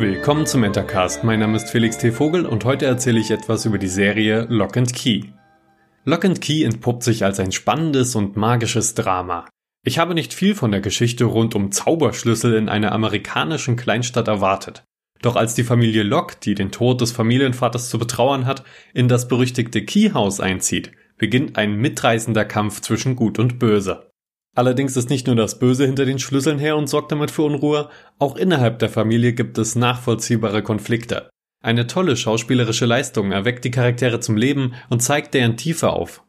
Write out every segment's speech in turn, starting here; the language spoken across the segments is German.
Willkommen zum Entercast. Mein Name ist Felix T. Vogel und heute erzähle ich etwas über die Serie Lock and Key. Lock and Key entpuppt sich als ein spannendes und magisches Drama. Ich habe nicht viel von der Geschichte rund um Zauberschlüssel in einer amerikanischen Kleinstadt erwartet. Doch als die Familie Locke, die den Tod des Familienvaters zu betrauern hat, in das berüchtigte Key House einzieht, beginnt ein mitreißender Kampf zwischen Gut und Böse. Allerdings ist nicht nur das Böse hinter den Schlüsseln her und sorgt damit für Unruhe, auch innerhalb der Familie gibt es nachvollziehbare Konflikte. Eine tolle schauspielerische Leistung erweckt die Charaktere zum Leben und zeigt deren Tiefe auf.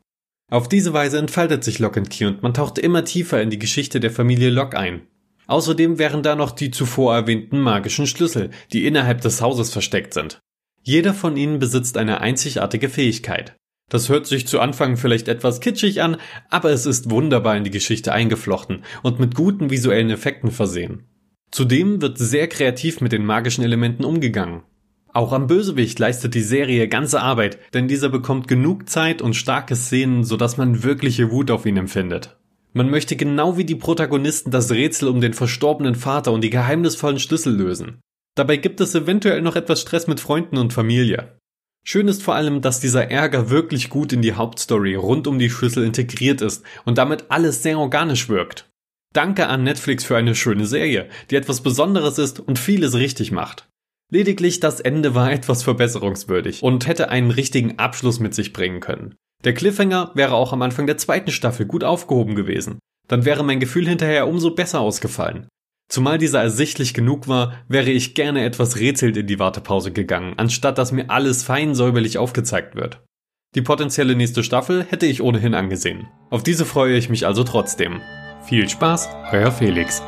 Auf diese Weise entfaltet sich Lock Key und man taucht immer tiefer in die Geschichte der Familie Lock ein. Außerdem wären da noch die zuvor erwähnten magischen Schlüssel, die innerhalb des Hauses versteckt sind. Jeder von ihnen besitzt eine einzigartige Fähigkeit. Das hört sich zu Anfang vielleicht etwas kitschig an, aber es ist wunderbar in die Geschichte eingeflochten und mit guten visuellen Effekten versehen. Zudem wird sehr kreativ mit den magischen Elementen umgegangen. Auch am Bösewicht leistet die Serie ganze Arbeit, denn dieser bekommt genug Zeit und starke Szenen, sodass man wirkliche Wut auf ihn empfindet. Man möchte genau wie die Protagonisten das Rätsel um den verstorbenen Vater und die geheimnisvollen Schlüssel lösen. Dabei gibt es eventuell noch etwas Stress mit Freunden und Familie. Schön ist vor allem, dass dieser Ärger wirklich gut in die Hauptstory rund um die Schlüssel integriert ist und damit alles sehr organisch wirkt. Danke an Netflix für eine schöne Serie, die etwas Besonderes ist und vieles richtig macht. Lediglich das Ende war etwas verbesserungswürdig und hätte einen richtigen Abschluss mit sich bringen können. Der Cliffhanger wäre auch am Anfang der zweiten Staffel gut aufgehoben gewesen. Dann wäre mein Gefühl hinterher umso besser ausgefallen. Zumal dieser ersichtlich genug war, wäre ich gerne etwas rätselnd in die Wartepause gegangen, anstatt dass mir alles fein säuberlich aufgezeigt wird. Die potenzielle nächste Staffel hätte ich ohnehin angesehen. Auf diese freue ich mich also trotzdem. Viel Spaß, euer Felix.